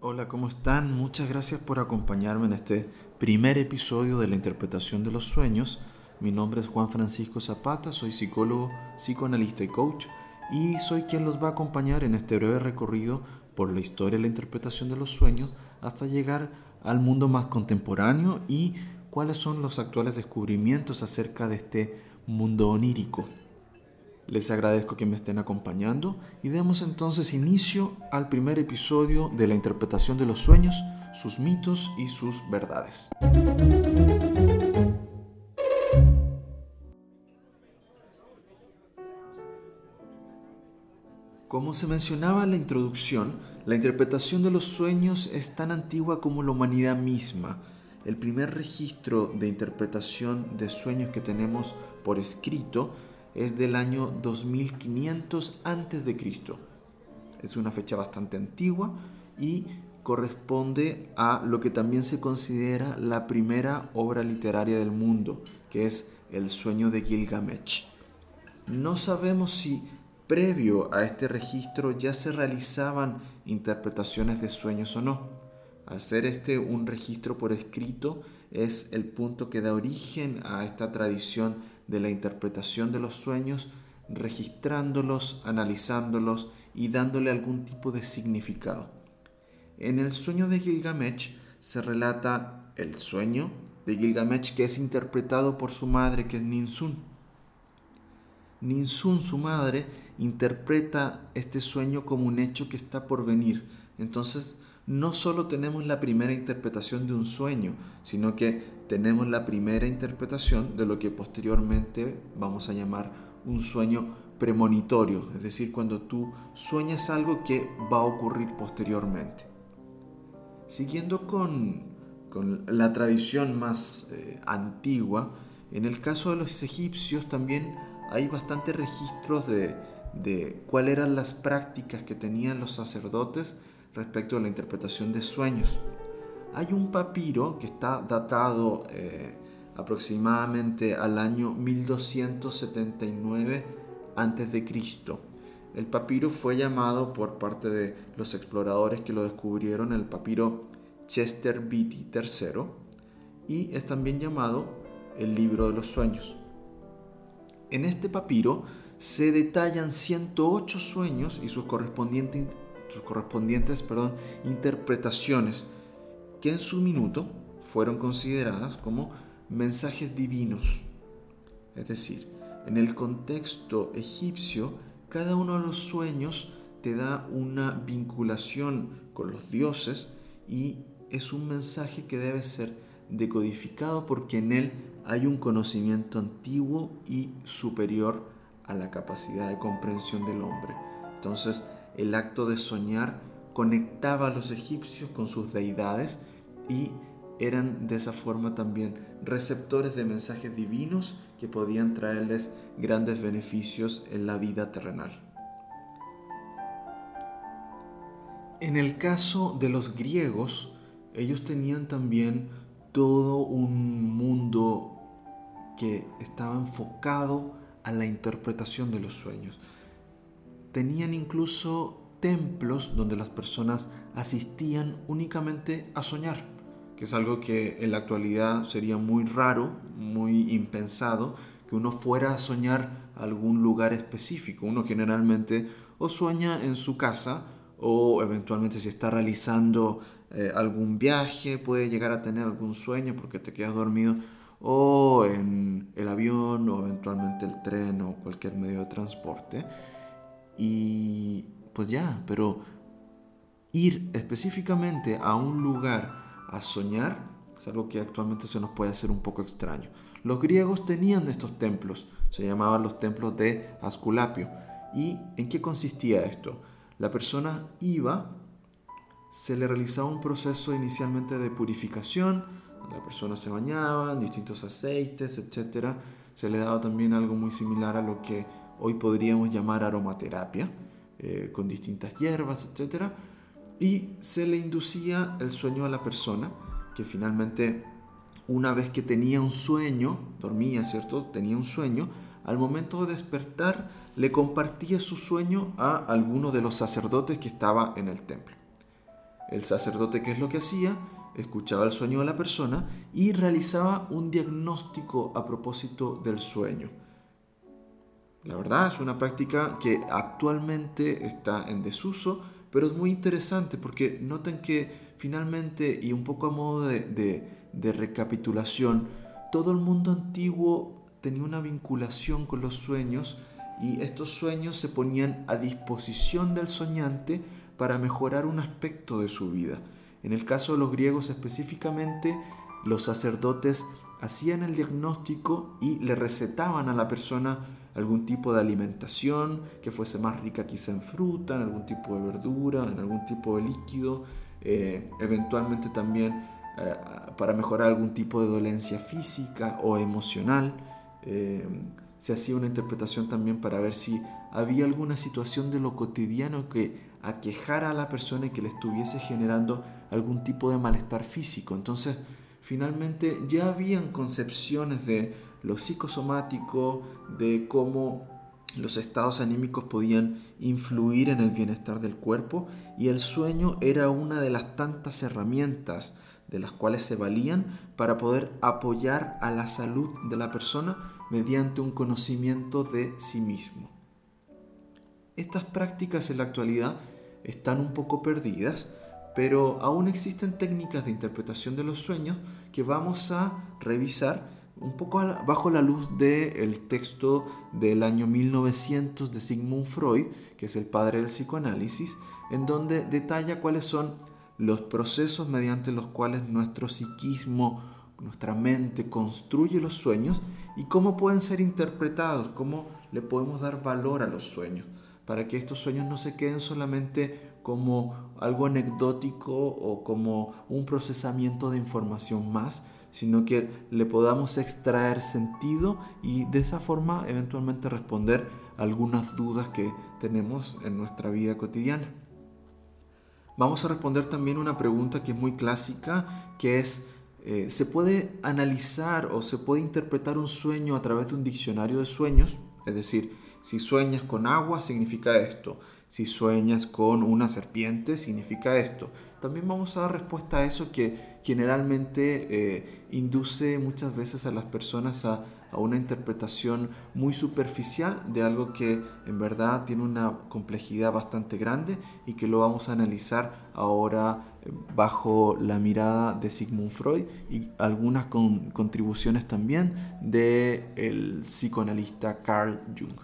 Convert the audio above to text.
Hola, ¿cómo están? Muchas gracias por acompañarme en este primer episodio de la interpretación de los sueños. Mi nombre es Juan Francisco Zapata, soy psicólogo, psicoanalista y coach y soy quien los va a acompañar en este breve recorrido por la historia y la interpretación de los sueños hasta llegar al mundo más contemporáneo y cuáles son los actuales descubrimientos acerca de este mundo onírico. Les agradezco que me estén acompañando y demos entonces inicio al primer episodio de la interpretación de los sueños, sus mitos y sus verdades. Como se mencionaba en la introducción, la interpretación de los sueños es tan antigua como la humanidad misma. El primer registro de interpretación de sueños que tenemos por escrito es del año 2500 a.C. Es una fecha bastante antigua y corresponde a lo que también se considera la primera obra literaria del mundo, que es El sueño de Gilgamesh. No sabemos si previo a este registro ya se realizaban interpretaciones de sueños o no. Al ser este un registro por escrito, es el punto que da origen a esta tradición de la interpretación de los sueños, registrándolos, analizándolos y dándole algún tipo de significado. En el sueño de Gilgamesh se relata el sueño de Gilgamesh que es interpretado por su madre, que es Ninsun. Ninsun, su madre, interpreta este sueño como un hecho que está por venir. Entonces, no solo tenemos la primera interpretación de un sueño, sino que tenemos la primera interpretación de lo que posteriormente vamos a llamar un sueño premonitorio, es decir, cuando tú sueñas algo que va a ocurrir posteriormente. Siguiendo con, la tradición más eh, antigua, en el caso de los egipcios también hay bastantes registros de, de cuáles eran las prácticas que tenían los sacerdotes respecto a la interpretación de sueños. Hay un papiro que está datado eh, aproximadamente al año 1279 a.C. El papiro fue llamado por parte de los exploradores que lo descubrieron el papiro Chester Beatty III y es también llamado el libro de los sueños. En este papiro se detallan 108 sueños y sus correspondientes sus correspondientes perdón, interpretaciones que en su minuto fueron consideradas como mensajes divinos. Es decir, en el contexto egipcio, cada uno de los sueños te da una vinculación con los dioses y es un mensaje que debe ser decodificado porque en él hay un conocimiento antiguo y superior a la capacidad de comprensión del hombre. Entonces, el acto de soñar conectaba a los egipcios con sus deidades y eran de esa forma también receptores de mensajes divinos que podían traerles grandes beneficios en la vida terrenal. En el caso de los griegos, ellos tenían también todo un mundo que estaba enfocado a la interpretación de los sueños tenían incluso templos donde las personas asistían únicamente a soñar, que es algo que en la actualidad sería muy raro, muy impensado, que uno fuera a soñar algún lugar específico. Uno generalmente o sueña en su casa o eventualmente si está realizando eh, algún viaje puede llegar a tener algún sueño porque te quedas dormido o en el avión o eventualmente el tren o cualquier medio de transporte. Y pues ya, pero ir específicamente a un lugar a soñar es algo que actualmente se nos puede hacer un poco extraño. Los griegos tenían estos templos, se llamaban los templos de Asculapio. ¿Y en qué consistía esto? La persona iba, se le realizaba un proceso inicialmente de purificación, la persona se bañaba en distintos aceites, etc. Se le daba también algo muy similar a lo que hoy podríamos llamar aromaterapia, eh, con distintas hierbas, etc. Y se le inducía el sueño a la persona, que finalmente, una vez que tenía un sueño, dormía, ¿cierto? Tenía un sueño, al momento de despertar le compartía su sueño a alguno de los sacerdotes que estaba en el templo. El sacerdote, ¿qué es lo que hacía? Escuchaba el sueño de la persona y realizaba un diagnóstico a propósito del sueño. La verdad es una práctica que actualmente está en desuso, pero es muy interesante porque noten que finalmente, y un poco a modo de, de recapitulación, todo el mundo antiguo tenía una vinculación con los sueños y estos sueños se ponían a disposición del soñante para mejorar un aspecto de su vida. En el caso de los griegos específicamente, los sacerdotes hacían el diagnóstico y le recetaban a la persona algún tipo de alimentación que fuese más rica quizá en fruta, en algún tipo de verdura, en algún tipo de líquido, eh, eventualmente también eh, para mejorar algún tipo de dolencia física o emocional. Eh, se hacía una interpretación también para ver si había alguna situación de lo cotidiano que aquejara a la persona y que le estuviese generando algún tipo de malestar físico. Entonces, finalmente ya habían concepciones de lo psicosomático, de cómo los estados anímicos podían influir en el bienestar del cuerpo y el sueño era una de las tantas herramientas de las cuales se valían para poder apoyar a la salud de la persona mediante un conocimiento de sí mismo. Estas prácticas en la actualidad están un poco perdidas, pero aún existen técnicas de interpretación de los sueños que vamos a revisar un poco bajo la luz del texto del año 1900 de Sigmund Freud, que es el padre del psicoanálisis, en donde detalla cuáles son los procesos mediante los cuales nuestro psiquismo, nuestra mente construye los sueños y cómo pueden ser interpretados, cómo le podemos dar valor a los sueños, para que estos sueños no se queden solamente como algo anecdótico o como un procesamiento de información más, sino que le podamos extraer sentido y de esa forma eventualmente responder algunas dudas que tenemos en nuestra vida cotidiana. Vamos a responder también una pregunta que es muy clásica, que es, eh, ¿se puede analizar o se puede interpretar un sueño a través de un diccionario de sueños? Es decir, si sueñas con agua, significa esto. Si sueñas con una serpiente, significa esto. También vamos a dar respuesta a eso que generalmente eh, induce muchas veces a las personas a una interpretación muy superficial de algo que en verdad tiene una complejidad bastante grande y que lo vamos a analizar ahora eh, bajo la mirada de Sigmund Freud y algunas contribuciones también del el psicoanalista Carl Jung.